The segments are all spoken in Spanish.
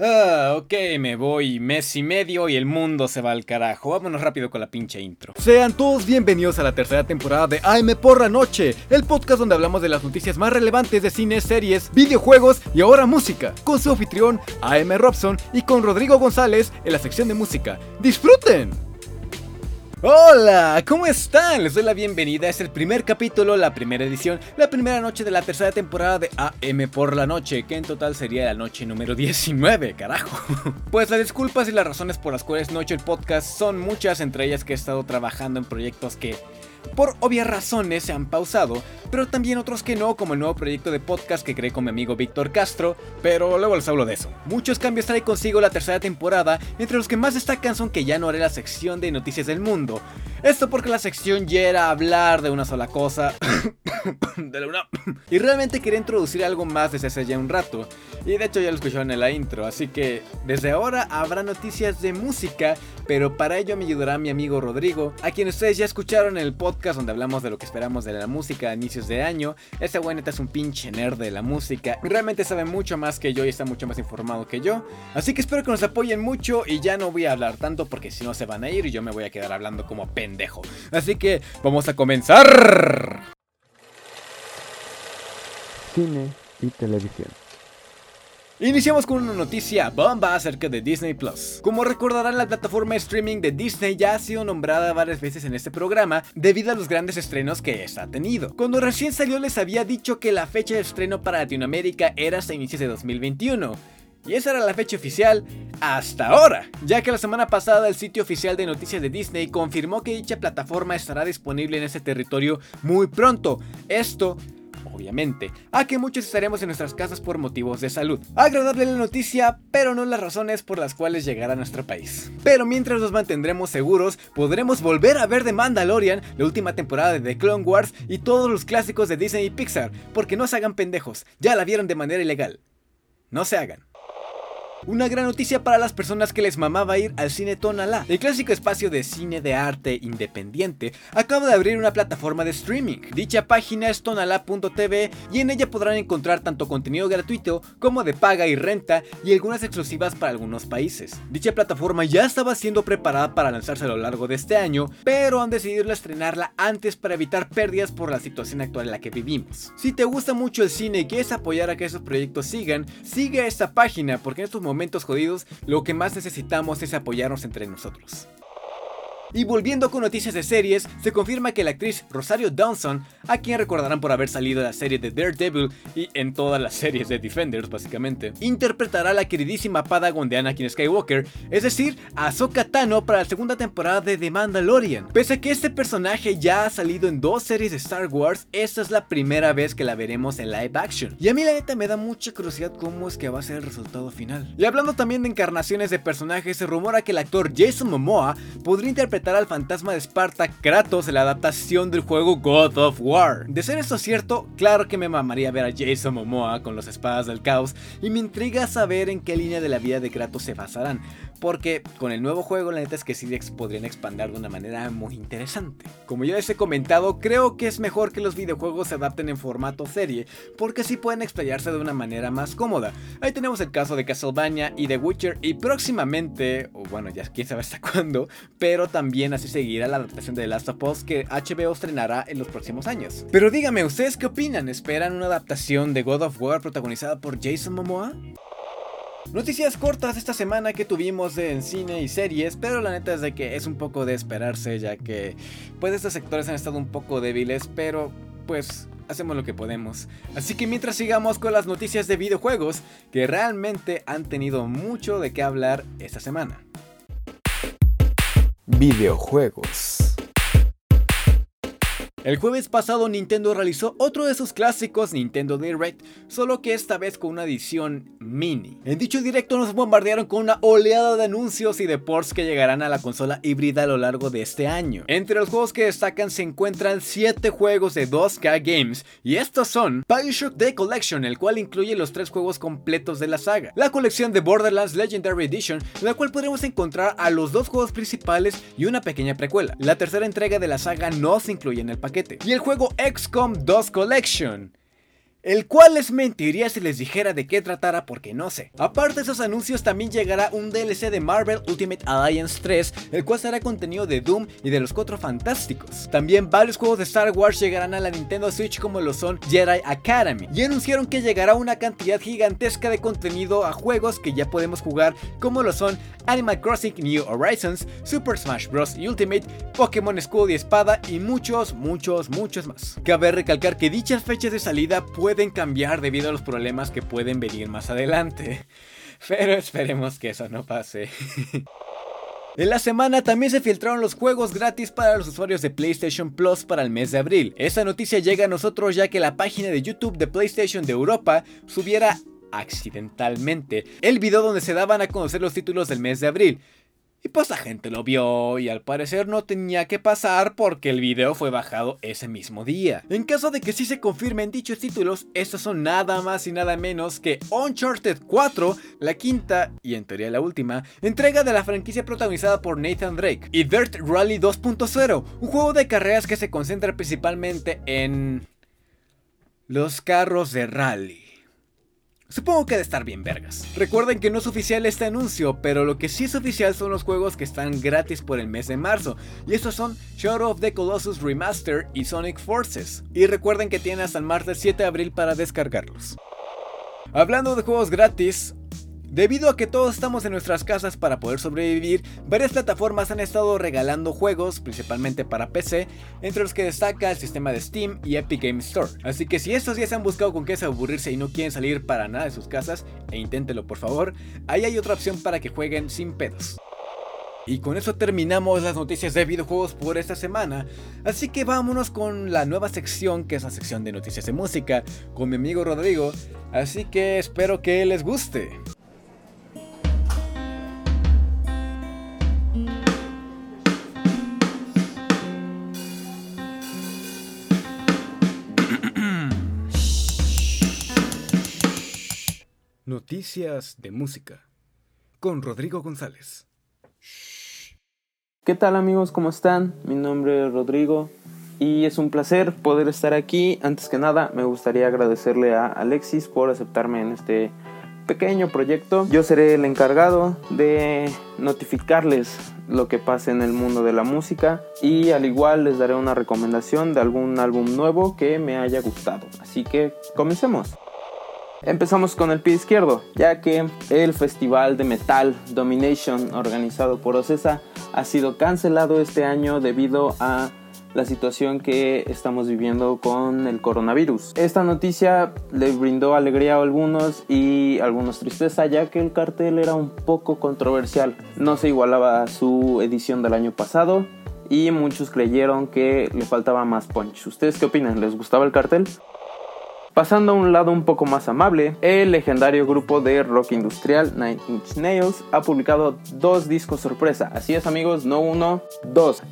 Ah, ok, me voy mes y medio y el mundo se va al carajo. Vámonos rápido con la pinche intro. Sean todos bienvenidos a la tercera temporada de AM por la noche, el podcast donde hablamos de las noticias más relevantes de cine, series, videojuegos y ahora música, con su anfitrión AM Robson y con Rodrigo González en la sección de música. ¡Disfruten! Hola, ¿cómo están? Les doy la bienvenida. Es el primer capítulo, la primera edición, la primera noche de la tercera temporada de AM por la noche, que en total sería la noche número 19, carajo. Pues las disculpas y las razones por las cuales no he hecho el podcast son muchas, entre ellas que he estado trabajando en proyectos que por obvias razones se han pausado, pero también otros que no, como el nuevo proyecto de podcast que creé con mi amigo Víctor Castro, pero luego les hablo de eso. Muchos cambios trae consigo la tercera temporada, entre los que más destacan son que ya no haré la sección de noticias del mundo. Esto porque la sección ya era hablar de una sola cosa. y realmente quería introducir algo más desde hace ya un rato. Y de hecho ya lo escucharon en la intro, así que desde ahora habrá noticias de música, pero para ello me ayudará mi amigo Rodrigo, a quien ustedes ya escucharon en el podcast donde hablamos de lo que esperamos de la música a inicios de año. Este güey neta es un pinche nerd de la música, realmente sabe mucho más que yo y está mucho más informado que yo. Así que espero que nos apoyen mucho y ya no voy a hablar tanto porque si no se van a ir y yo me voy a quedar hablando como pendejo. Así que vamos a comenzar. Cine y televisión. Iniciamos con una noticia bomba acerca de Disney Plus. Como recordarán, la plataforma de streaming de Disney ya ha sido nombrada varias veces en este programa debido a los grandes estrenos que esta ha tenido. Cuando recién salió les había dicho que la fecha de estreno para Latinoamérica era hasta inicios de 2021. Y esa era la fecha oficial hasta ahora, ya que la semana pasada el sitio oficial de noticias de Disney confirmó que dicha plataforma estará disponible en ese territorio muy pronto. Esto obviamente, a que muchos estaremos en nuestras casas por motivos de salud. Agradable la noticia, pero no las razones por las cuales llegará a nuestro país. Pero mientras nos mantendremos seguros, podremos volver a ver The Mandalorian, la última temporada de The Clone Wars y todos los clásicos de Disney y Pixar, porque no se hagan pendejos, ya la vieron de manera ilegal. No se hagan. Una gran noticia para las personas que les mamaba ir al cine Tonalá. El clásico espacio de cine de arte independiente acaba de abrir una plataforma de streaming. Dicha página es tonalá.tv y en ella podrán encontrar tanto contenido gratuito como de paga y renta y algunas exclusivas para algunos países. Dicha plataforma ya estaba siendo preparada para lanzarse a lo largo de este año, pero han decidido estrenarla antes para evitar pérdidas por la situación actual en la que vivimos. Si te gusta mucho el cine y quieres apoyar a que esos proyectos sigan, sigue esta página porque en estos momentos momentos jodidos, lo que más necesitamos es apoyarnos entre nosotros. Y volviendo con noticias de series, se confirma que la actriz Rosario Dawson, a quien recordarán por haber salido en la serie de Daredevil y en todas las series de Defenders básicamente, interpretará a la queridísima Padawan de Anakin Skywalker, es decir, a Ahsoka para la segunda temporada de The Mandalorian. Pese a que este personaje ya ha salido en dos series de Star Wars, esta es la primera vez que la veremos en live action. Y a mí la neta me da mucha curiosidad cómo es que va a ser el resultado final. Y hablando también de encarnaciones de personajes, se rumora que el actor Jason Momoa podría interpretar al fantasma de Esparta Kratos en la adaptación del juego God of War. De ser eso cierto, claro que me mamaría ver a Jason Momoa con las espadas del caos y me intriga saber en qué línea de la vida de Kratos se basarán, porque con el nuevo juego la neta es que Sidex podrían expandir de una manera muy interesante. Como ya les he comentado, creo que es mejor que los videojuegos se adapten en formato serie, porque así pueden explayarse de una manera más cómoda. Ahí tenemos el caso de Castlevania y The Witcher y próximamente, o bueno ya quién sabe hasta cuándo, pero también así seguirá la adaptación de The Last of Us que HBO estrenará en los próximos años. Pero dígame, ¿ustedes qué opinan? ¿Esperan una adaptación de God of War protagonizada por Jason Momoa? Noticias cortas esta semana que tuvimos en cine y series, pero la neta es de que es un poco de esperarse ya que pues estos sectores han estado un poco débiles, pero pues hacemos lo que podemos. Así que mientras sigamos con las noticias de videojuegos, que realmente han tenido mucho de qué hablar esta semana videojuegos. El jueves pasado Nintendo realizó otro de sus clásicos Nintendo Direct, solo que esta vez con una edición mini. En dicho directo nos bombardearon con una oleada de anuncios y de ports que llegarán a la consola híbrida a lo largo de este año. Entre los juegos que destacan se encuentran 7 juegos de 2K Games y estos son Bioshock The Collection, el cual incluye los 3 juegos completos de la saga, la colección de Borderlands Legendary Edition, en la cual podremos encontrar a los dos juegos principales y una pequeña precuela. La tercera entrega de la saga no se incluye en el paquete y el juego XCOM 2 Collection. El cual les mentiría si les dijera de qué tratara porque no sé. Aparte de esos anuncios también llegará un DLC de Marvel Ultimate Alliance 3, el cual será contenido de Doom y de los Cuatro Fantásticos. También varios juegos de Star Wars llegarán a la Nintendo Switch como lo son Jedi Academy y anunciaron que llegará una cantidad gigantesca de contenido a juegos que ya podemos jugar como lo son Animal Crossing New Horizons, Super Smash Bros. Ultimate, Pokémon Escudo y Espada y muchos, muchos, muchos más. Cabe recalcar que dichas fechas de salida pueden cambiar debido a los problemas que pueden venir más adelante. Pero esperemos que eso no pase. En la semana también se filtraron los juegos gratis para los usuarios de PlayStation Plus para el mes de abril. Esta noticia llega a nosotros ya que la página de YouTube de PlayStation de Europa subiera accidentalmente el video donde se daban a conocer los títulos del mes de abril. Y pues la gente lo vio y al parecer no tenía que pasar porque el video fue bajado ese mismo día. En caso de que sí se confirmen dichos títulos, estos son nada más y nada menos que Uncharted 4, la quinta y en teoría la última, entrega de la franquicia protagonizada por Nathan Drake, y Dirt Rally 2.0, un juego de carreras que se concentra principalmente en... los carros de rally. Supongo que de estar bien vergas. Recuerden que no es oficial este anuncio, pero lo que sí es oficial son los juegos que están gratis por el mes de marzo. Y estos son Shadow of the Colossus Remaster y Sonic Forces. Y recuerden que tienen hasta el martes 7 de abril para descargarlos. Hablando de juegos gratis, Debido a que todos estamos en nuestras casas para poder sobrevivir, varias plataformas han estado regalando juegos, principalmente para PC, entre los que destaca el sistema de Steam y Epic Games Store. Así que si estos días han buscado con qué aburrirse y no quieren salir para nada de sus casas, e inténtelo por favor, ahí hay otra opción para que jueguen sin pedos. Y con eso terminamos las noticias de videojuegos por esta semana. Así que vámonos con la nueva sección, que es la sección de noticias de música, con mi amigo Rodrigo. Así que espero que les guste. Noticias de música con Rodrigo González. ¿Qué tal amigos? ¿Cómo están? Mi nombre es Rodrigo y es un placer poder estar aquí. Antes que nada, me gustaría agradecerle a Alexis por aceptarme en este pequeño proyecto. Yo seré el encargado de notificarles lo que pase en el mundo de la música y al igual les daré una recomendación de algún álbum nuevo que me haya gustado. Así que comencemos. Empezamos con el pie izquierdo, ya que el festival de metal Domination organizado por Ocesa ha sido cancelado este año debido a la situación que estamos viviendo con el coronavirus. Esta noticia le brindó alegría a algunos y algunos tristeza ya que el cartel era un poco controversial. No se igualaba a su edición del año pasado y muchos creyeron que le faltaba más punch. ¿Ustedes qué opinan? ¿Les gustaba el cartel? Pasando a un lado un poco más amable, el legendario grupo de rock industrial Nine Inch Nails ha publicado dos discos sorpresa. Así es amigos, no uno, dos.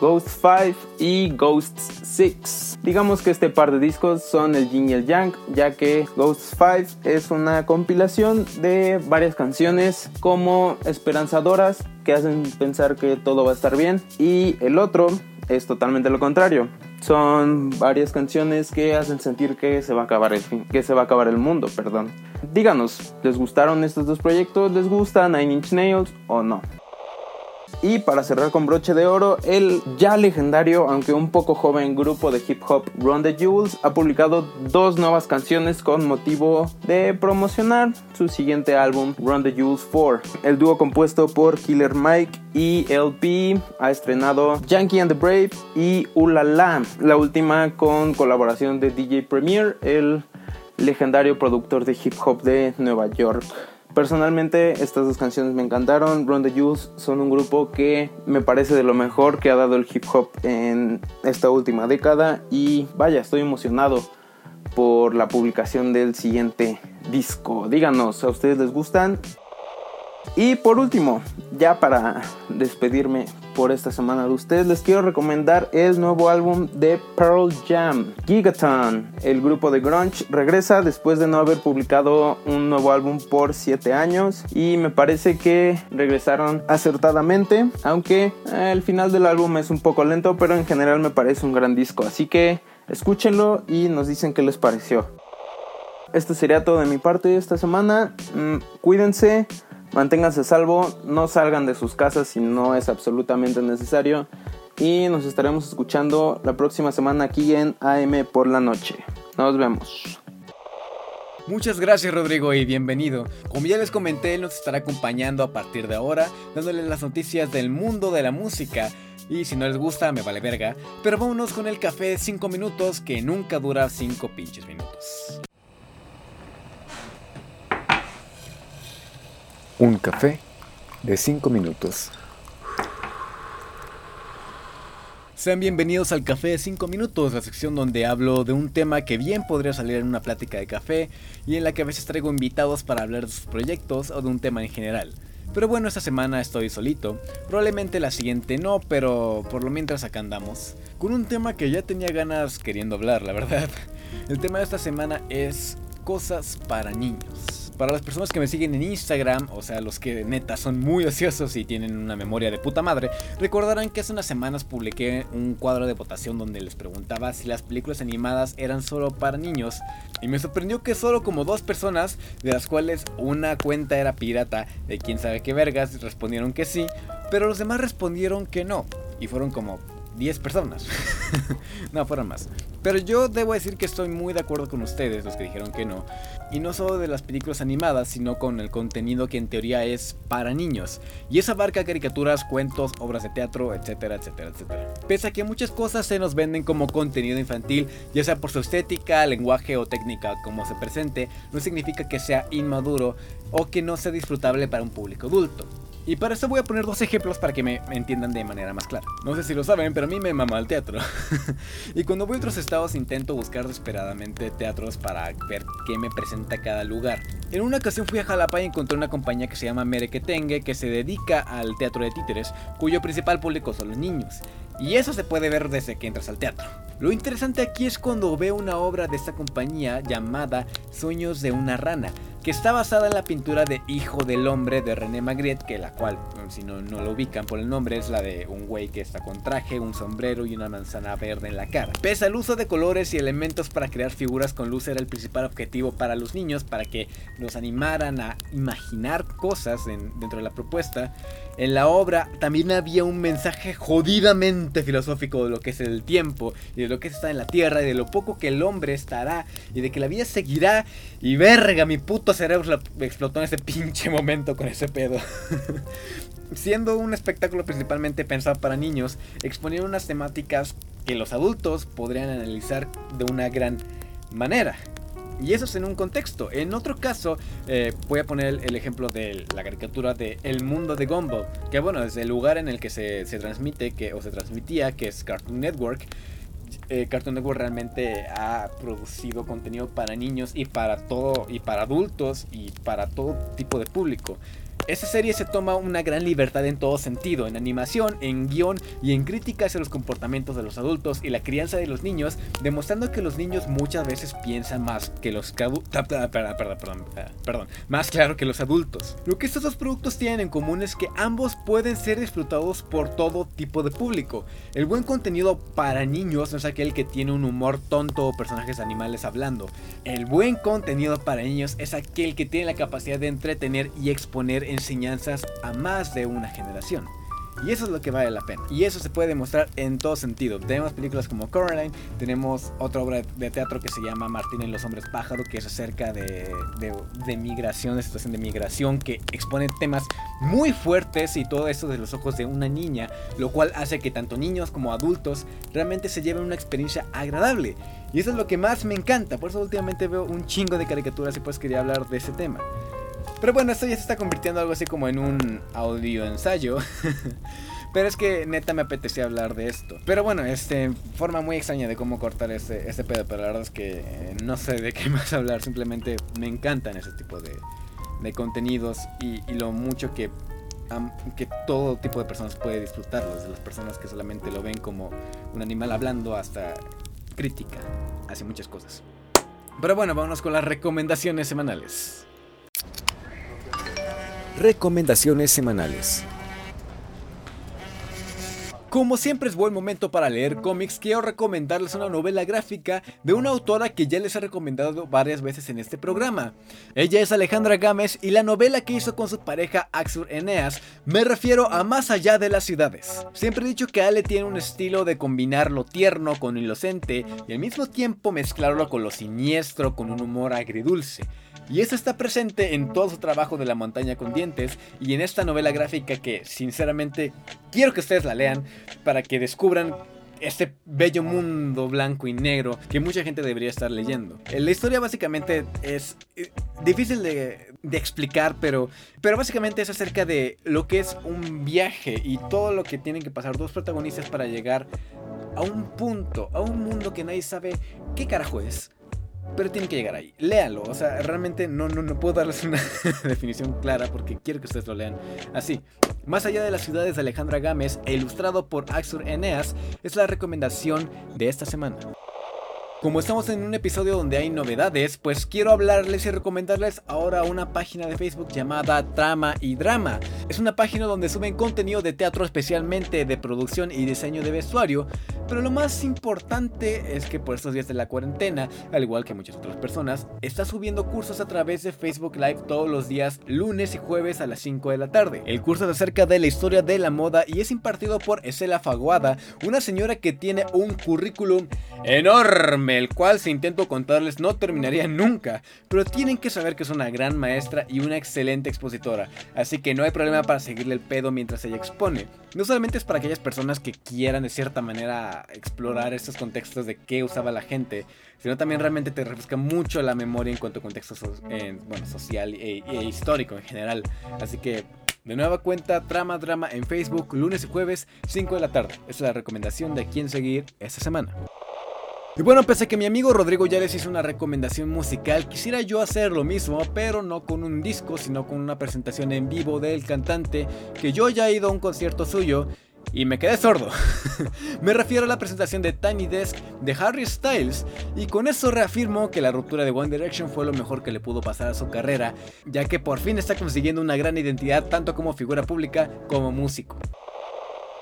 Ghost 5 y Ghost 6. Digamos que este par de discos son el yin y el yang, ya que Ghost 5 es una compilación de varias canciones como esperanzadoras que hacen pensar que todo va a estar bien y el otro es totalmente lo contrario. Son varias canciones que hacen sentir que se va a acabar el fin, que se va a acabar el mundo, perdón. Díganos, ¿les gustaron estos dos proyectos? ¿Les gusta Nine Inch Nails o no? Y para cerrar con broche de oro, el ya legendario, aunque un poco joven grupo de hip hop Run the Jewels ha publicado dos nuevas canciones con motivo de promocionar su siguiente álbum Run the Jewels 4. El dúo compuesto por Killer Mike y LP ha estrenado Yankee and the Brave y Ulala, la última con colaboración de DJ Premier, el legendario productor de hip hop de Nueva York. Personalmente estas dos canciones me encantaron. Run the Juice son un grupo que me parece de lo mejor que ha dado el hip hop en esta última década y vaya, estoy emocionado por la publicación del siguiente disco. Díganos, ¿a ustedes les gustan? Y por último, ya para despedirme por esta semana de ustedes, les quiero recomendar el nuevo álbum de Pearl Jam, Gigaton. El grupo de grunge regresa después de no haber publicado un nuevo álbum por 7 años y me parece que regresaron acertadamente, aunque el final del álbum es un poco lento, pero en general me parece un gran disco, así que escúchenlo y nos dicen qué les pareció. esto sería todo de mi parte esta semana. Mm, cuídense, manténganse a salvo, no salgan de sus casas si no es absolutamente necesario. Y nos estaremos escuchando la próxima semana aquí en AM por la noche. Nos vemos. Muchas gracias Rodrigo y bienvenido. Como ya les comenté, él nos estará acompañando a partir de ahora, dándoles las noticias del mundo de la música. Y si no les gusta, me vale verga. Pero vámonos con el café de 5 minutos que nunca dura 5 pinches minutos. Un café de 5 minutos. Sean bienvenidos al Café de 5 Minutos, la sección donde hablo de un tema que bien podría salir en una plática de café y en la que a veces traigo invitados para hablar de sus proyectos o de un tema en general. Pero bueno, esta semana estoy solito, probablemente la siguiente no, pero por lo mientras acá andamos, con un tema que ya tenía ganas queriendo hablar, la verdad. El tema de esta semana es cosas para niños. Para las personas que me siguen en Instagram, o sea, los que neta son muy ociosos y tienen una memoria de puta madre, recordarán que hace unas semanas publiqué un cuadro de votación donde les preguntaba si las películas animadas eran solo para niños. Y me sorprendió que solo como dos personas, de las cuales una cuenta era pirata de quién sabe qué vergas, respondieron que sí, pero los demás respondieron que no. Y fueron como 10 personas. no, fueron más. Pero yo debo decir que estoy muy de acuerdo con ustedes, los que dijeron que no. Y no solo de las películas animadas, sino con el contenido que en teoría es para niños. Y eso abarca caricaturas, cuentos, obras de teatro, etcétera, etcétera, etcétera. Pese a que muchas cosas se nos venden como contenido infantil, ya sea por su estética, lenguaje o técnica como se presente, no significa que sea inmaduro o que no sea disfrutable para un público adulto. Y para eso voy a poner dos ejemplos para que me entiendan de manera más clara. No sé si lo saben, pero a mí me mama el teatro. y cuando voy a otros estados intento buscar desesperadamente teatros para ver qué me presenta cada lugar. En una ocasión fui a Jalapa y encontré una compañía que se llama Merequetengue que se dedica al teatro de títeres, cuyo principal público son los niños. Y eso se puede ver desde que entras al teatro. Lo interesante aquí es cuando veo una obra de esta compañía llamada Sueños de una rana, que está basada en la pintura de Hijo del Hombre de René Magritte, que la cual, si no, no lo ubican por el nombre, es la de un güey que está con traje, un sombrero y una manzana verde en la cara. Pese al uso de colores y elementos para crear figuras con luz era el principal objetivo para los niños, para que los animaran a imaginar cosas dentro de la propuesta, en la obra también había un mensaje jodidamente filosófico de lo que es el tiempo y de lo que está en la tierra y de lo poco que el hombre estará y de que la vida seguirá y verga mi puto cerebro explotó en ese pinche momento con ese pedo. Siendo un espectáculo principalmente pensado para niños, exponían unas temáticas que los adultos podrían analizar de una gran manera. Y eso es en un contexto. En otro caso, eh, voy a poner el ejemplo de la caricatura de El Mundo de Gumball. Que bueno, es el lugar en el que se, se transmite que, o se transmitía, que es Cartoon Network. Eh, Cartoon Network realmente ha producido contenido para niños y para todo y para adultos y para todo tipo de público. Esta serie se toma una gran libertad en todo sentido, en animación, en guion y en crítica hacia los comportamientos de los adultos y la crianza de los niños, demostrando que los niños muchas veces piensan más que los perdón, perdón, perdón, más claro que los adultos. Lo que estos dos productos tienen en común es que ambos pueden ser disfrutados por todo tipo de público. El buen contenido para niños no es aquel que tiene un humor tonto o personajes animales hablando. El buen contenido para niños es aquel que tiene la capacidad de entretener y exponer enseñanzas a más de una generación. Y eso es lo que vale la pena. Y eso se puede demostrar en todo sentido. Tenemos películas como Coraline, tenemos otra obra de teatro que se llama Martín en los hombres pájaro, que es acerca de, de, migración, de situación de migración, que expone temas muy fuertes y todo eso de los ojos de una niña, lo cual hace que tanto niños como adultos realmente se lleven una experiencia agradable. Y eso es lo que más me encanta, por eso últimamente veo un chingo de caricaturas y pues quería hablar de ese tema. Pero bueno, esto ya se está convirtiendo algo así como en un audio ensayo. Pero es que neta me apetecía hablar de esto. Pero bueno, este, forma muy extraña de cómo cortar este, este pedo. Pero la verdad es que eh, no sé de qué más hablar. Simplemente me encantan ese tipo de, de contenidos y, lo mucho que, que todo tipo de personas puede disfrutarlo. Desde las personas que solamente lo ven como un animal hablando hasta crítica hacia muchas cosas. Pero bueno, vámonos con las recomendaciones semanales. Recomendaciones semanales. Como siempre es buen momento para leer cómics, quiero recomendarles una novela gráfica de una autora que ya les he recomendado varias veces en este programa. Ella es Alejandra Gámez y la novela que hizo con su pareja Axur Eneas me refiero a Más allá de las ciudades. Siempre he dicho que Ale tiene un estilo de combinar lo tierno con lo inocente y al mismo tiempo mezclarlo con lo siniestro con un humor agridulce. Y eso está presente en todo su trabajo de La montaña con dientes y en esta novela gráfica que sinceramente quiero que ustedes la lean para que descubran este bello mundo blanco y negro que mucha gente debería estar leyendo. La historia básicamente es eh, difícil de, explicar, pero, pero básicamente es acerca de lo que es un viaje y todo lo que tienen que pasar dos protagonistas para llegar a un punto, a un mundo que nadie sabe qué carajo es pero tiene que llegar ahí. Léanlo, o sea, realmente no, no, no puedo darles una definición clara porque quiero que ustedes lo lean así. Más allá de las ciudades de Alejandra Gámez e ilustrado por Axur Eneas es la recomendación de esta semana. Como estamos en un episodio donde hay novedades, pues quiero hablarles y recomendarles ahora una página de Facebook llamada Trama y Drama. Es una página donde suben contenido de teatro especialmente de producción y diseño de vestuario, pero lo más importante es que por estos días de la cuarentena, al igual que muchas otras personas, está subiendo cursos a través de Facebook Live todos los días lunes y jueves a las 5 de la tarde. El curso es acerca de la historia de la moda y es impartido por Esela Faguada, una señora que tiene un currículum enorme el cual si intento contarles no terminaría nunca, pero tienen que saber que es una gran maestra y una excelente expositora, así que no hay problema para seguirle el pedo mientras ella expone. No solamente es para aquellas personas que quieran de cierta manera explorar estos contextos de qué usaba la gente, sino también realmente te refresca mucho la memoria en cuanto a contexto bueno, social e, e histórico en general. Así que de nueva cuenta, Trama Drama en Facebook, lunes y jueves, 5 de la tarde. Esa es la recomendación de quién seguir esta semana. Y bueno, pese a que mi amigo Rodrigo ya les hizo una recomendación musical, quisiera yo hacer lo mismo, pero no con un disco, sino con una presentación en vivo del cantante, que yo ya he ido a un concierto suyo y me quedé sordo. me refiero a la presentación de Tiny Desk de Harry Styles y con eso reafirmo que la ruptura de One Direction fue lo mejor que le pudo pasar a su carrera, ya que por fin está consiguiendo una gran identidad tanto como figura pública como músico.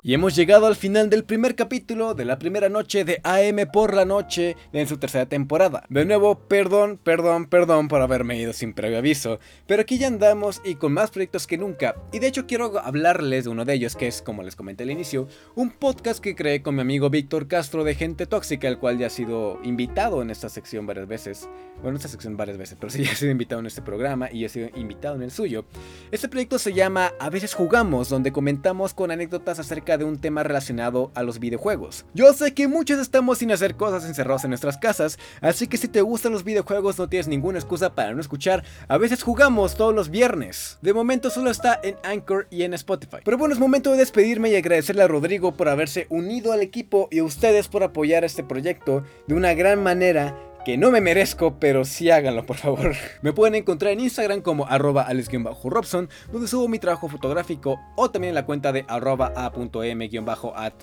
Y hemos llegado al final del primer capítulo de la primera noche de AM por la noche en su tercera temporada. De nuevo, perdón, perdón, perdón por haberme ido sin previo aviso, pero aquí ya andamos y con más proyectos que nunca. Y de hecho quiero hablarles de uno de ellos, que es, como les comenté al inicio, un podcast que creé con mi amigo Víctor Castro de Gente Tóxica, el cual ya ha sido invitado en esta sección varias veces. Bueno, en esta sección varias veces, pero sí ya ha sido invitado en este programa y ha sido invitado en el suyo. Este proyecto se llama A veces jugamos, donde comentamos con anécdotas acerca de un tema relacionado a los videojuegos. Yo sé que muchos estamos sin hacer cosas encerrados en nuestras casas, así que si te gustan los videojuegos no tienes ninguna excusa para no escuchar. A veces jugamos todos los viernes. De momento solo está en Anchor y en Spotify. Pero bueno, es momento de despedirme y agradecerle a Rodrigo por haberse unido al equipo y a ustedes por apoyar este proyecto de una gran manera que no me merezco, pero sí háganlo, por favor. Me pueden encontrar en Instagram como arroba ales-robson, donde subo mi trabajo fotográfico, o también en la cuenta de arroba a.m-at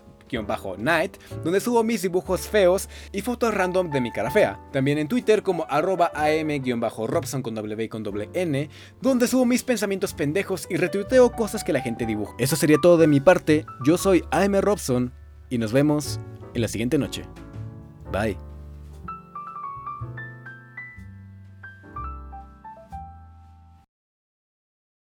night, donde subo mis dibujos feos y fotos random de mi cara fea. También en Twitter como arroba am-robson con W con N, donde subo mis pensamientos pendejos y retuiteo cosas que la gente dibuja. Eso sería todo de mi parte, yo soy AM Robson y nos vemos en la siguiente noche. Bye.